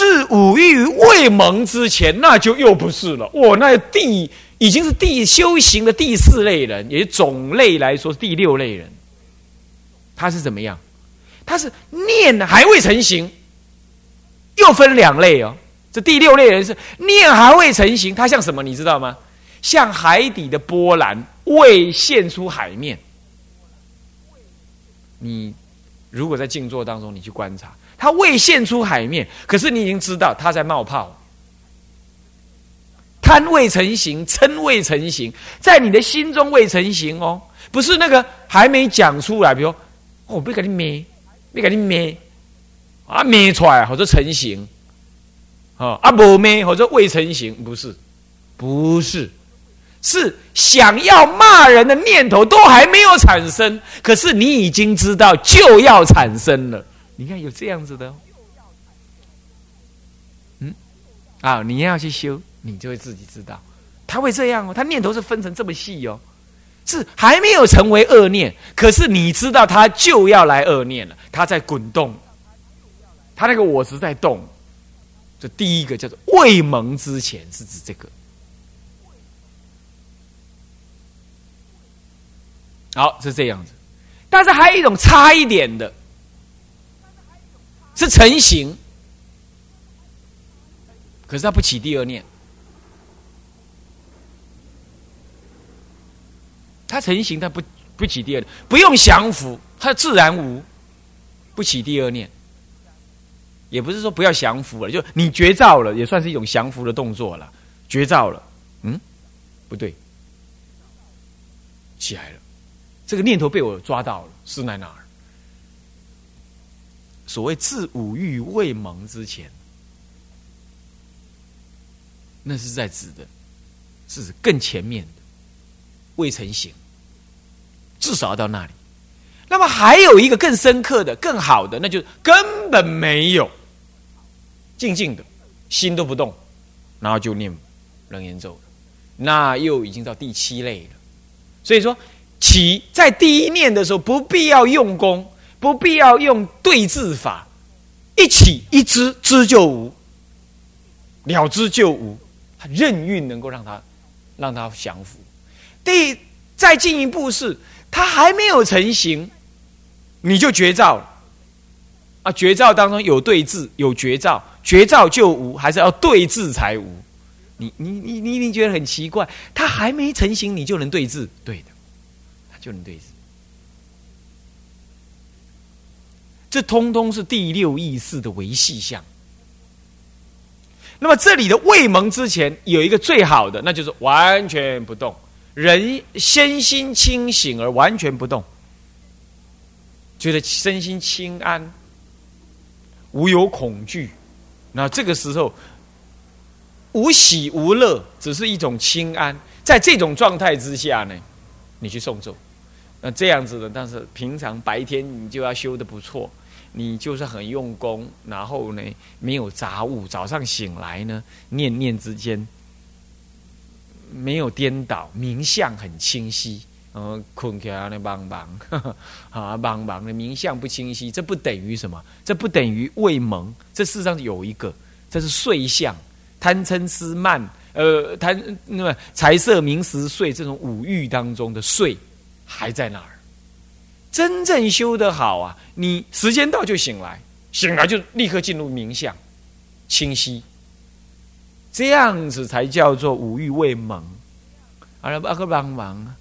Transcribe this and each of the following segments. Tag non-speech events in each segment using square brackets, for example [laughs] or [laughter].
自五欲未萌之前，那就又不是了。我那第已经是第修行的第四类人，也种类来说第六类人。他是怎么样？他是念还未成形，又分两类哦。这第六类人是念还未成形，他像什么？你知道吗？像海底的波澜未现出海面。你如果在静坐当中，你去观察。它未现出海面，可是你已经知道它在冒泡。贪未成形，嗔未成形，在你的心中未成形哦，不是那个还没讲出来。比如，我不给你灭，不给你灭，啊灭出来或者成型，啊啊不灭或者未成形，不是，不是，是想要骂人的念头都还没有产生，可是你已经知道就要产生了。你看有这样子的，嗯，啊，你要去修，你就会自己知道，他会这样哦。他念头是分成这么细哦，是还没有成为恶念，可是你知道他就要来恶念了，他在滚动，他那个我是在动。这第一个叫做未萌之前，是指这个。好，是这样子，但是还有一种差一点的。是成型，可是他不起第二念。他成型，他不不起第二，不用降服，他自然无，不起第二念。也不是说不要降服了，就你绝照了，也算是一种降服的动作了。绝照了，嗯，不对，起来了，这个念头被我抓到了，是在哪儿？所谓自五欲未萌之前，那是在指的，是指更前面的未成形，至少要到那里。那么还有一个更深刻的、更好的，那就根本没有，静静的，心都不动，然后就念楞严咒了，那又已经到第七类了。所以说，起在第一念的时候，不必要用功。不必要用对治法，一起一知知就无，了知就无，他任运能够让他让他降服。第再进一步是，他还没有成型，你就绝照啊！绝照当中有对治，有绝照，绝照就无，还是要对治才无。你你你你一定觉得很奇怪，他还没成型，你就能对治？对的，他就能对治。这通通是第六意识的维系相。那么这里的未蒙之前有一个最好的，那就是完全不动，人身心清醒而完全不动，觉得身心清安，无有恐惧。那这个时候无喜无乐，只是一种清安。在这种状态之下呢，你去诵咒，那这样子的，但是平常白天你就要修的不错。你就是很用功，然后呢，没有杂物。早上醒来呢，念念之间没有颠倒，名相很清晰。嗯，困起来那帮忙，[laughs] 啊，帮忙的名相不清晰，这不等于什么？这不等于未蒙。这世上有一个，这是睡相，贪嗔痴慢，呃，贪那么财色名食睡这种五欲当中的睡还在那儿。真正修得好啊，你时间到就醒来，醒来就立刻进入冥想，清晰，这样子才叫做五欲未萌。啊，阿个帮忙，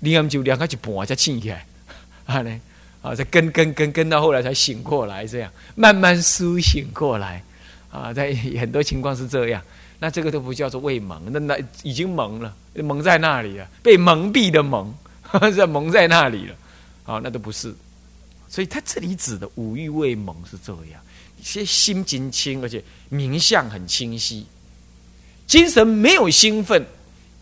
你们就两个就半才醒起来，[laughs] 啊呢，啊再跟跟跟跟到后来才醒过来，这样慢慢苏醒过来，啊，在 [laughs] 很多情况是这样，那这个都不叫做未蒙，那那已经蒙了，蒙在那里了，被蒙蔽的蒙，[laughs] 这蒙在那里了。啊，那都不是，所以他这里指的五欲未萌是这样，一些心精清，而且名相很清晰，精神没有兴奋，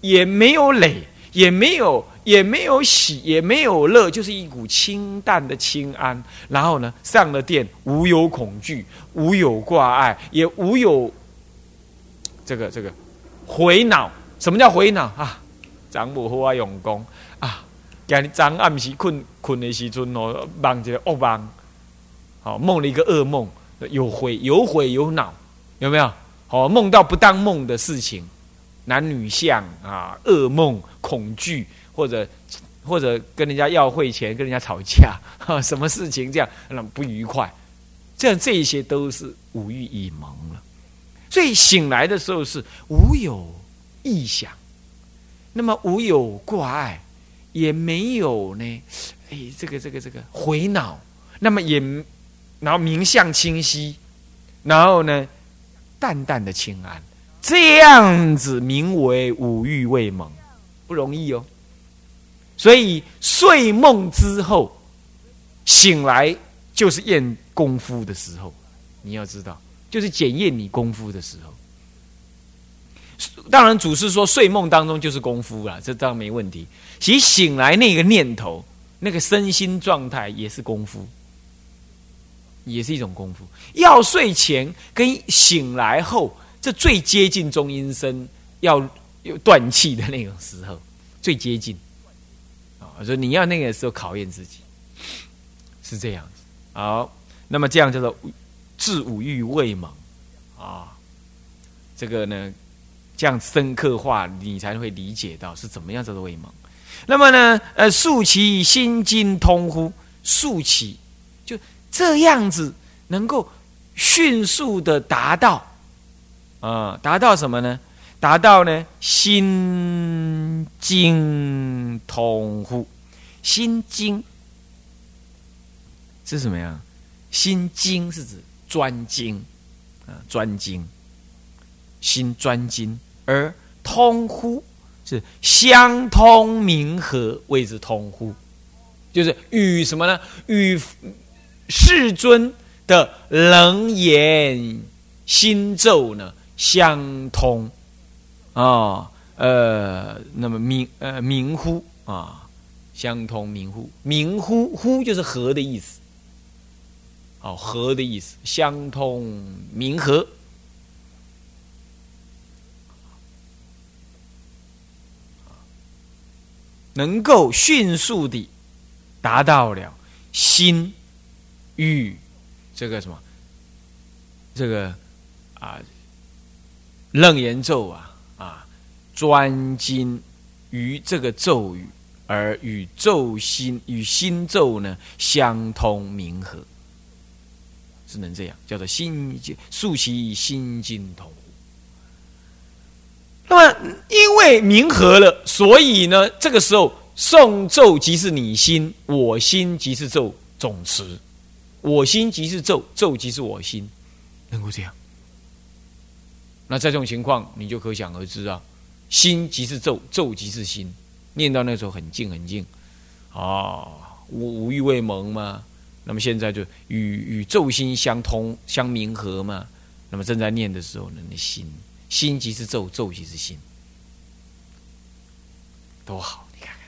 也没有累，也没有也没有喜，也没有乐，就是一股清淡的清安。然后呢，上了殿，无有恐惧，无有挂碍，也无有这个这个回脑。什么叫回脑啊？长母和我用功啊。今日昨暗时困困的时阵哦，梦一个噩梦，好梦了一个噩梦，有悔有悔有恼，有没有？哦，梦到不当梦的事情，男女相啊，噩梦、恐惧，或者或者跟人家要汇钱，跟人家吵架，[laughs] 什么事情这样让不愉快，这样这一些都是五欲已蒙了。所以醒来的时候是无有异想，那么无有挂碍，也没有呢，哎，这个这个这个回脑，那么也然后明相清晰，然后呢？淡淡的清安，这样子名为五欲未蒙，不容易哦。所以睡梦之后醒来，就是验功夫的时候。你要知道，就是检验你功夫的时候。当然，祖师说睡梦当中就是功夫了，这当然没问题。其实醒来那个念头，那个身心状态也是功夫。也是一种功夫。要睡前跟醒来后，这最接近中阴身要有断气的那种时候，最接近。啊，所以你要那个时候考验自己，是这样子。好，那么这样叫做治五欲未猛啊。这个呢，这样深刻化，你才会理解到是怎么样叫做未猛。那么呢，呃，竖起心经通乎？竖起就。这样子能够迅速的达到啊，达到什么呢？达到呢心经通乎？心经是什么呀？心经是指专精啊，专精，心专精，而通乎是相通明和谓之通乎，就是与什么呢？与。世尊的冷言心咒呢相通啊，呃，那么明呃明乎啊，相通明乎明乎乎就是和的意思，哦和的意思，相通明和，能够迅速的达到了心。欲这个什么？这个啊，楞严咒啊啊，专精于这个咒语，而与咒心与心咒呢相通冥合，只能这样，叫做心经竖其心经通。那么因为冥合了，所以呢，这个时候诵咒即是你心，我心即是咒总持。我心即是咒，咒即是我心，能够这样。那在这种情况，你就可想而知啊，心即是咒，咒即是心，念到那时候很静很静，啊，无无欲未蒙嘛。那么现在就与与咒心相通相冥合嘛。那么正在念的时候呢，那心心即是咒，咒即是心，多好，你看看，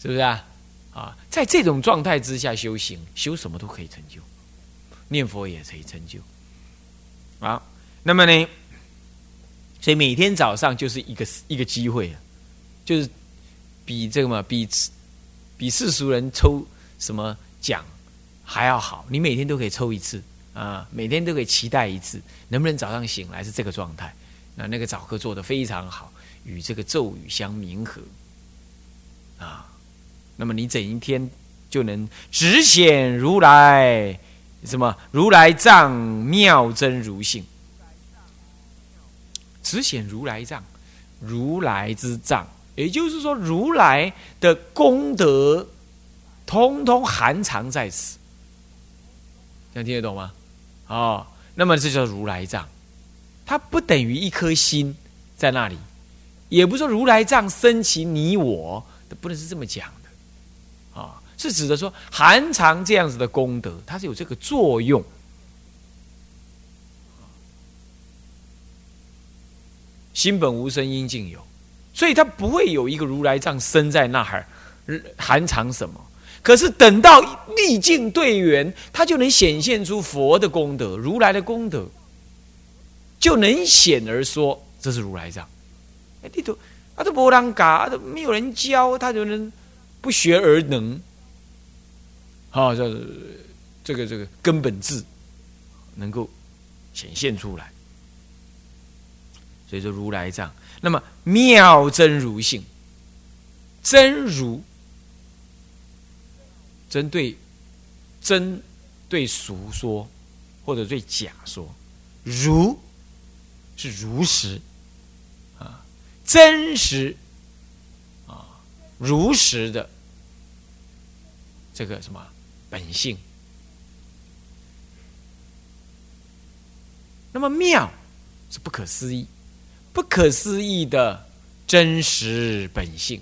是不是啊？啊，在这种状态之下修行，修什么都可以成就，念佛也可以成就。啊，那么呢，所以每天早上就是一个一个机会啊，就是比这个嘛，比比世俗人抽什么奖还要好。你每天都可以抽一次啊，每天都可以期待一次，能不能早上醒来是这个状态？那那个早课做的非常好，与这个咒语相冥合啊。那么你整一天就能直显如来什么如来藏妙真如性，直显如来藏如来之藏，也就是说如来的功德通通含藏在此，这样听得懂吗？哦，那么这叫如来藏，它不等于一颗心在那里，也不是说如来藏升起你我，不能是这么讲的。啊，是指的说含藏这样子的功德，它是有这个作用。心本无生，应尽有，所以它不会有一个如来藏生在那儿含藏什么。可是等到历尽对缘，他就能显现出佛的功德、如来的功德，就能显而说这是如来藏。哎，你都啊都不让嘎，都没有人教，他就能。不学而能，好，这这个这个根本智，能够显现出来。所以说如来藏，那么妙真如性，真如针对真对俗说，或者对假说，如是如实啊，真实啊，如实的这个什么本性。那么妙是不可思议。不可思议的真实本性！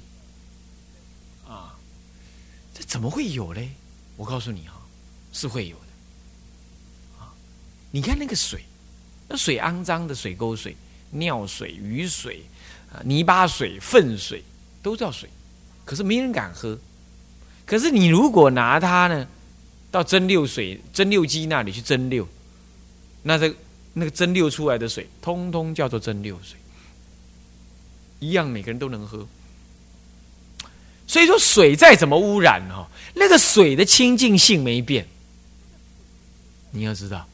这怎么会有嘞？我告诉你啊，是会有的啊！你看那个水，那水肮脏的水沟水、尿水、雨水啊、泥巴水、粪水都叫水，可是没人敢喝。可是你如果拿它呢，到蒸馏水蒸馏机那里去蒸馏，那这那个蒸馏出来的水，通通叫做蒸馏水。一样，每个人都能喝。所以说，水再怎么污染哈，那个水的清净性没变。你要知道，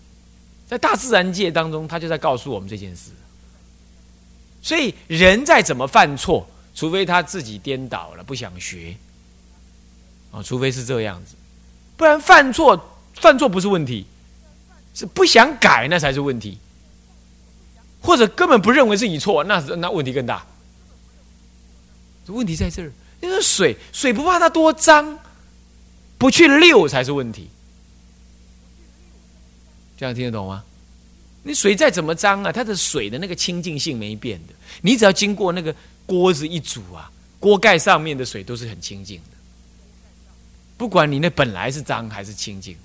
在大自然界当中，他就在告诉我们这件事。所以，人再怎么犯错，除非他自己颠倒了，不想学啊，除非是这样子，不然犯错犯错不是问题，是不想改那才是问题，或者根本不认为是你错，那是那问题更大。问题在这儿，那个水水不怕它多脏，不去溜才是问题。这样听得懂吗？你水再怎么脏啊，它的水的那个清净性没变的。你只要经过那个锅子一煮啊，锅盖上面的水都是很清净的。不管你那本来是脏还是清净，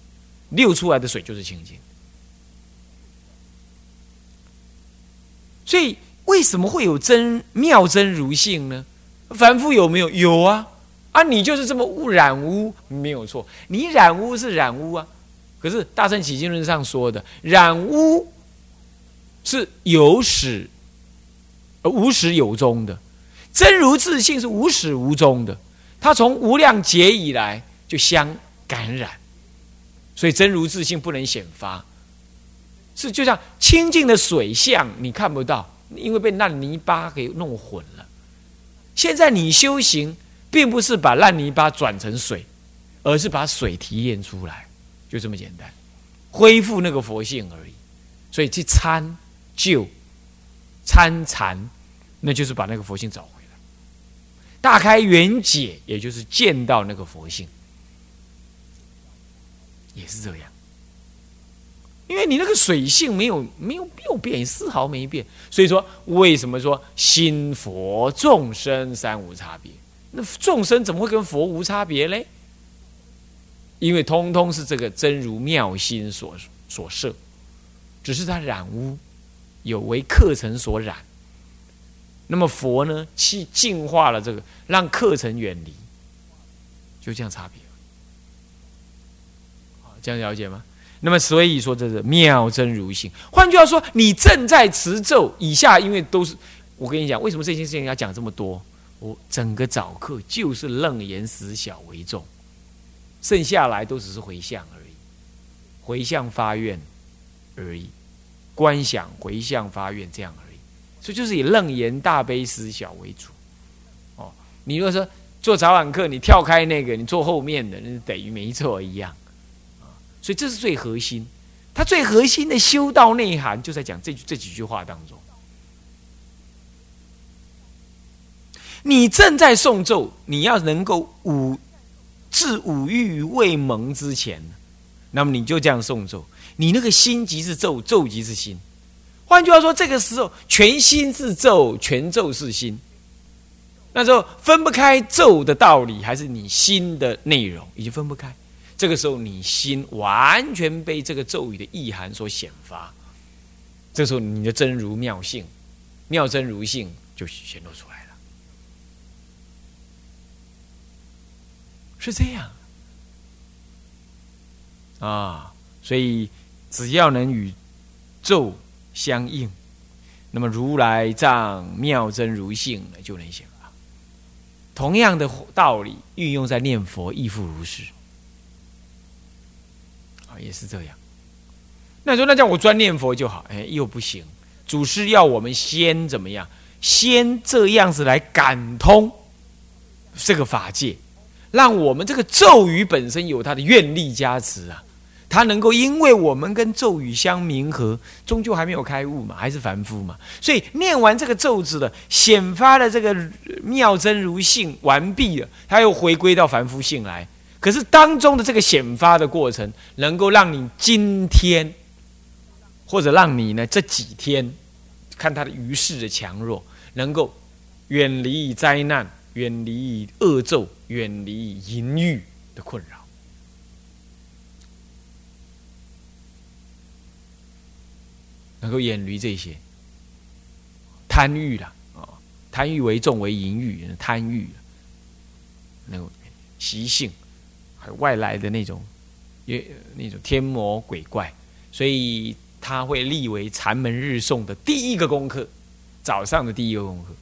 溜出来的水就是清净。所以为什么会有真妙真如性呢？凡夫有没有？有啊！啊，你就是这么污染污，没有错。你染污是染污啊，可是《大乘起经论》上说的染污是有始而无始有终的，真如自性是无始无终的。它从无量劫以来就相感染，所以真如自性不能显发。是就像清净的水相，你看不到，因为被烂泥巴给弄混了。现在你修行，并不是把烂泥巴转成水，而是把水提炼出来，就这么简单，恢复那个佛性而已。所以去参就参禅，那就是把那个佛性找回来。大开圆解，也就是见到那个佛性，也是这样。因为你那个水性没有没有没有变，丝毫没变，所以说为什么说心佛众生三无差别？那众生怎么会跟佛无差别嘞？因为通通是这个真如妙心所所设，只是它染污，有为课程所染。那么佛呢，去净化了这个，让课程远离，就这样差别。这样了解吗？那么，所以说这是妙真如性。换句话说，你正在持咒，以下因为都是我跟你讲，为什么这件事情要讲这么多？我整个早课就是楞严死小为重，剩下来都只是回向而已，回向发愿而已，观想回向发愿这样而已。所以就是以楞严大悲思小为主。哦，你如果说做早晚课，你跳开那个，你坐后面的，那等于没做一样。所以这是最核心，它最核心的修道内涵就在讲这这几句话当中。你正在诵咒，你要能够五至五欲未萌之前，那么你就这样诵咒。你那个心即是咒，咒即是心。换句话说，这个时候全心是咒，全咒是心。那时候分不开咒的道理，还是你心的内容，已经分不开。这个时候，你心完全被这个咒语的意涵所显发，这时候你的真如妙性、妙真如性就显露出来了，是这样啊。所以，只要能与咒相应，那么如来藏妙真如性就能显发。同样的道理运用在念佛亦复如是。也是这样，那说那叫我专念佛就好，哎，又不行。祖师要我们先怎么样？先这样子来感通这个法界，让我们这个咒语本身有它的愿力加持啊。它能够因为我们跟咒语相冥合，终究还没有开悟嘛，还是凡夫嘛。所以念完这个咒子的显发的这个妙真如性完毕了，他又回归到凡夫性来。可是当中的这个显发的过程，能够让你今天，或者让你呢这几天，看他的余势的强弱，能够远离灾难，远离恶咒，远离淫欲的困扰。能够远离这些贪欲了啊，贪欲为重为淫欲，贪欲那个习性，外来的那种，也那种天魔鬼怪，所以他会立为禅门日诵的第一个功课，早上的第一个功课，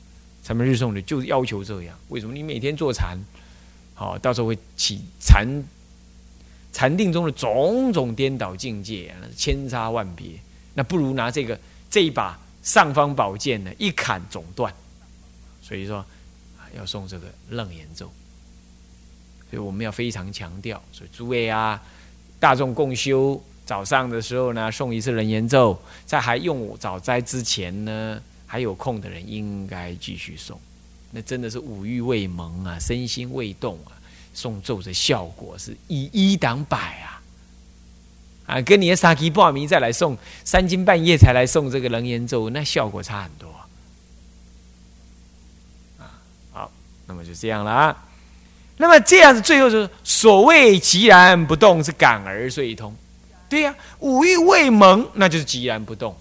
禅门日诵的就要求这样。为什么？你每天做禅，好，到时候会起禅禅定中的种种颠倒境界，千差万别。那不如拿这个这一把尚方宝剑呢，一砍总断。所以说，要送这个楞严咒。所以我们要非常强调，所以诸位啊，大众共修早上的时候呢，送一次人言咒，在还用早斋之前呢，还有空的人应该继续送。那真的是五欲未萌啊，身心未动啊，送咒的效果是以一挡百啊。啊，跟你的三更半夜再来送，三更半夜才来送这个人言咒，那效果差很多。啊，好，那么就这样了啊。那么这样子，最后就是所谓寂然不动，是感而遂通。对呀，五欲未萌，那就是寂然不动，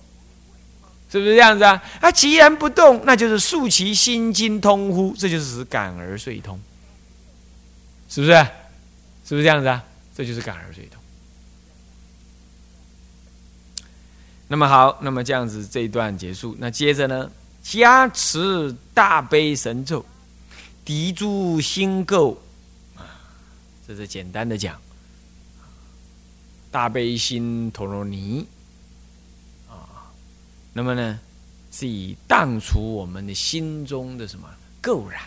是不是这样子啊？啊，寂然不动，那就是竖其心经通乎，这就是感而遂通，是不是？是不是这样子啊？这就是感而遂通。那么好，那么这样子这一段结束。那接着呢，加持大悲神咒，敌诸心垢，这是简单的讲。大悲心陀罗尼啊，那么呢，是以荡除我们的心中的什么垢染，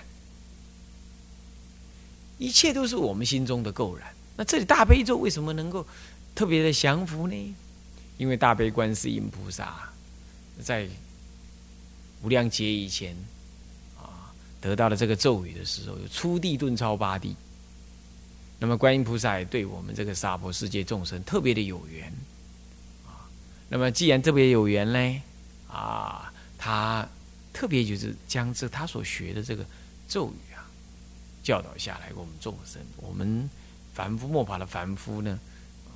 一切都是我们心中的垢染。那这里大悲咒为什么能够特别的降服呢？因为大悲观世音菩萨在无量劫以前啊，得到了这个咒语的时候，有初地顿超八地。那么观音菩萨也对我们这个娑婆世界众生特别的有缘啊。那么既然特别有缘呢，啊，他特别就是将这他所学的这个咒语啊，教导下来给我们众生。我们凡夫末法的凡夫呢？啊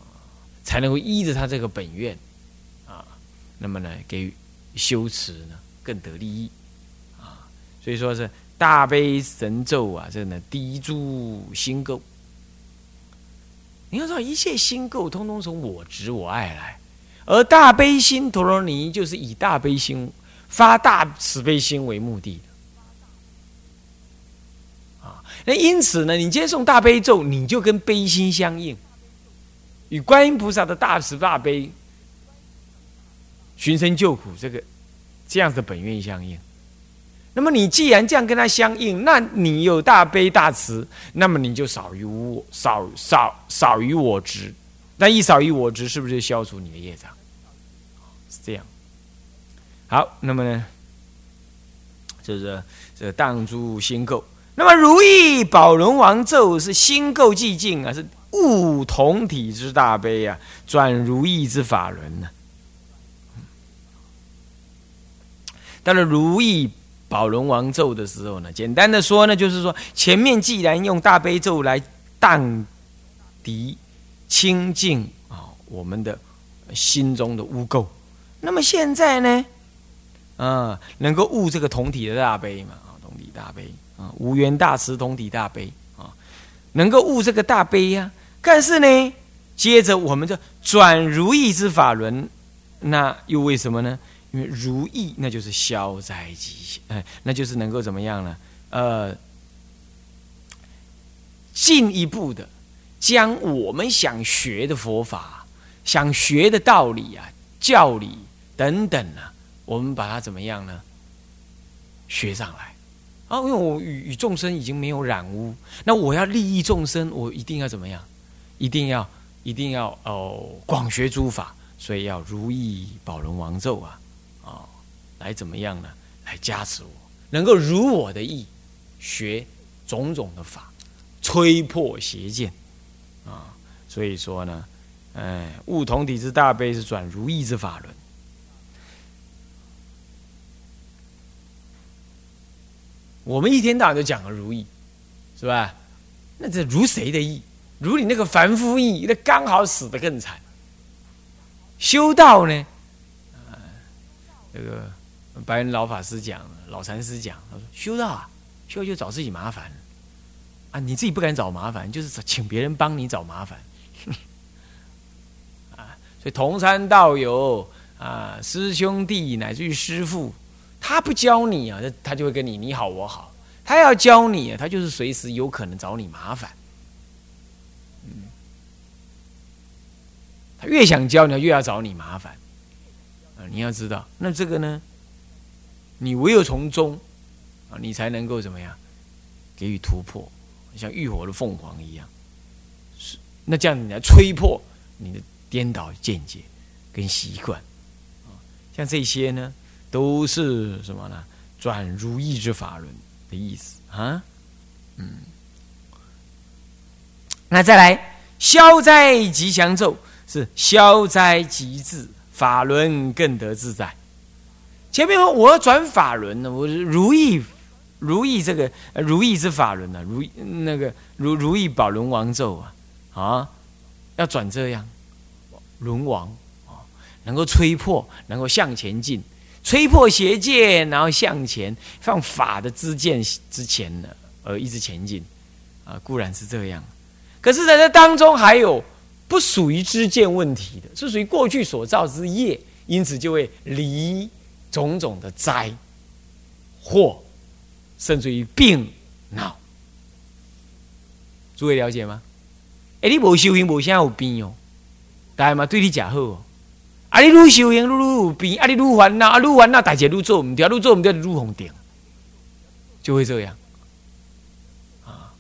才能够依着他这个本愿，啊，那么呢，给修持呢更得利益，啊，所以说是大悲神咒啊，这个呢低诸心垢。你要知道，一切心垢通通从我执我爱来，而大悲心陀罗尼就是以大悲心发大慈悲心为目的的，啊，那因此呢，你接送大悲咒，你就跟悲心相应。与观音菩萨的大慈大悲、寻声救苦这个这样的本愿相应，那么你既然这样跟他相应，那你有大悲大慈，那么你就少于无少少少于我执，那一少于我执，是不是就消除你的业障？是这样。好，那么呢，就是这荡诸心垢。那么如意宝轮王咒是心垢寂静啊，是。悟同体之大悲啊，转如意之法轮呢。但是如意宝轮王咒的时候呢，简单的说呢，就是说前面既然用大悲咒来荡涤清净啊我们的心中的污垢，那么现在呢，啊，能够悟这个同体的大悲嘛啊，同体大悲啊，无缘大慈同体大悲啊，能够悟这个大悲呀。但是呢，接着我们就转如意之法轮，那又为什么呢？因为如意那就是消灾吉，哎，那就是能够怎么样呢？呃，进一步的将我们想学的佛法，想学的道理啊、教理等等啊，我们把它怎么样呢？学上来啊，因为我与与众生已经没有染污，那我要利益众生，我一定要怎么样？一定要一定要哦，广学诸法，所以要如意宝轮王咒，啊，来怎么样呢？来加持我，能够如我的意学种种的法，吹破邪见啊。所以说呢，哎，悟同体之大悲是转如意之法轮。我们一天到晚都讲个如意，是吧？那这如谁的意？如你那个凡夫意，那刚好死的更惨。修道呢，啊，这个白人老法师讲，老禅师讲，他说修道啊，修就找自己麻烦啊，你自己不敢找麻烦，就是请别人帮你找麻烦。[laughs] 啊，所以同参道友啊，师兄弟乃至于师父。他不教你啊，他就会跟你你好我好。他要教你啊，他就是随时有可能找你麻烦。嗯，他越想教你，越要找你麻烦。啊，你要知道，那这个呢，你唯有从中啊，你才能够怎么样给予突破，像浴火的凤凰一样。是，那这样你来吹破你的颠倒见解跟习惯啊，像这些呢。都是什么呢？转如意之法轮的意思啊，嗯。那再来消灾吉祥咒是消灾吉智，法轮更得自在。前面说我要转法轮呢，我如意如意这个如意之法轮呢，如那个如如意宝轮王咒啊啊，要转这样轮王啊，能够吹破，能够向前进。吹破邪见，然后向前放法的支箭之前呢，而一直前进，啊，固然是这样。可是在这当中还有不属于支箭问题的，是属于过去所造之业，因此就会离种种的灾祸，甚至于病恼。诸位了解吗？哎，你无修行，无啥有病哦，大家嘛对你假好哦。啊！你愈修行，愈愈有病；啊！你愈烦恼，啊！愈烦恼，大家愈做唔掉，愈做唔掉，愈红顶，就会这样。啊！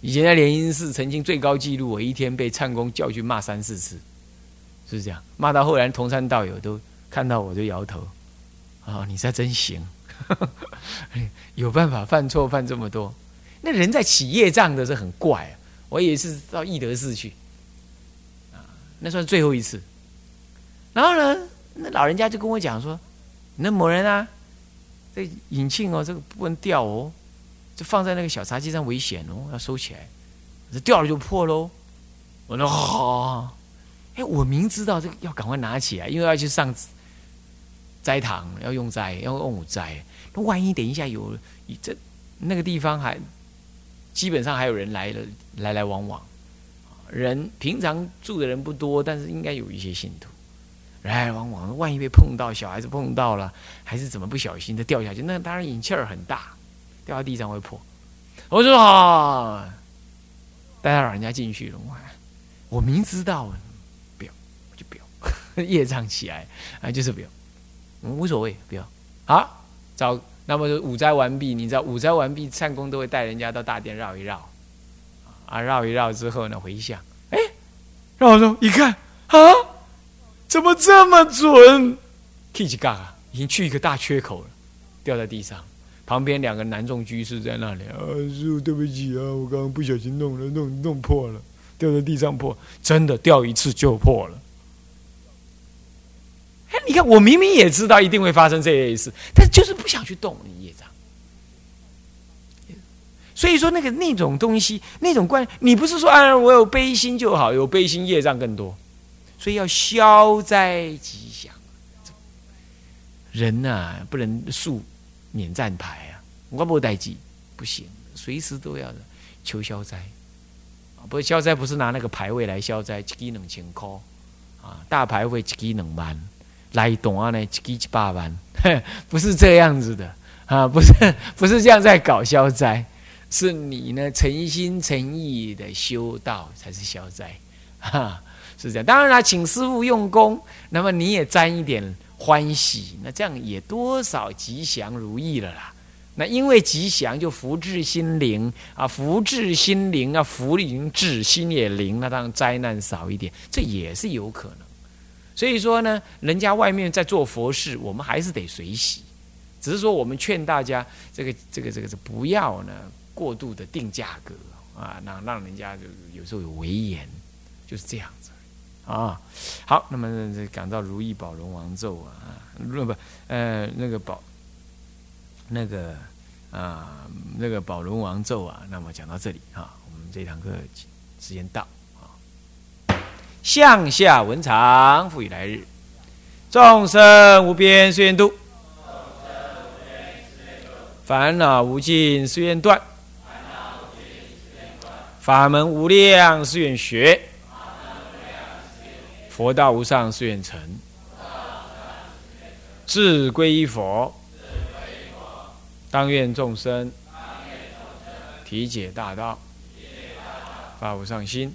以前在莲因寺曾经最高纪录，我一天被唱功叫去骂三四次，是这样。骂到后来，同山道友都看到我就摇头。啊！你才真行，[laughs] 有办法犯错犯这么多。那人在起业障的是很怪啊！我也是到义德寺去。那算最后一次，然后呢，那老人家就跟我讲说：“那某人啊，这引磬哦，这个不能掉哦，就放在那个小茶几上危险哦，要收起来，这掉了就破喽。”我说：“好。”哎，我明知道这个要赶快拿起来，因为要去上斋堂，要用斋，要用午斋。那万一等一下有这那个地方还基本上还有人来了，来来往往。人平常住的人不多，但是应该有一些信徒来来往往。万一被碰到，小孩子碰到了，还是怎么不小心的掉下去？那当然引气儿很大，掉到地上会破。我说好，带他老人家进去了。我明知道，不要，就不要，[laughs] 业障起来啊，就是不要，无所谓，不要。好，找那么五斋完毕，你知道五斋完毕，善公都会带人家到大殿绕一绕。啊，绕一绕之后呢，回想，哎，绕绕一看，啊，怎么这么准？K 几嘎嘎，已经去一个大缺口了，掉在地上。旁边两个男众居士在那里，啊，师傅对不起啊，我刚刚不小心弄了，弄弄破了，掉在地上破，真的掉一次就破了。哎，你看，我明明也知道一定会发生这类事，但就是不想去动业障。所以说，那个那种东西，那种观，你不是说啊，我有悲心就好，有悲心业障更多，所以要消灾吉祥。人呐，不能树免战牌啊，我不待机不行，随时都要求消灾。不消灾不是拿那个牌位来消灾，一支两千块啊，大牌位一支两万，来短呢一支一百万，[laughs] 不是这样子的啊，不是不是这样在搞消灾。是你呢，诚心诚意的修道才是消灾，[laughs] 哈。是这样。当然了，请师傅用功，那么你也沾一点欢喜，那这样也多少吉祥如意了啦。那因为吉祥就福至心灵啊，福至心灵啊，福灵至心也灵，那当然灾难少一点，这也是有可能。所以说呢，人家外面在做佛事，我们还是得随喜。只是说我们劝大家，这个这个这个是不要呢过度的定价格啊，让让人家就有时候有违言，就是这样子啊。好，那么这讲到如意宝龙王咒啊，不不呃那个宝。那个啊，那个宝轮王咒啊，那么讲到这里啊，我们这堂课时间到。向下文长，复以来日，众生无边誓愿度，烦恼无尽誓愿断，法门无量誓愿学，佛道无上誓愿成，志归依佛。当愿众生体解大道，发无上心，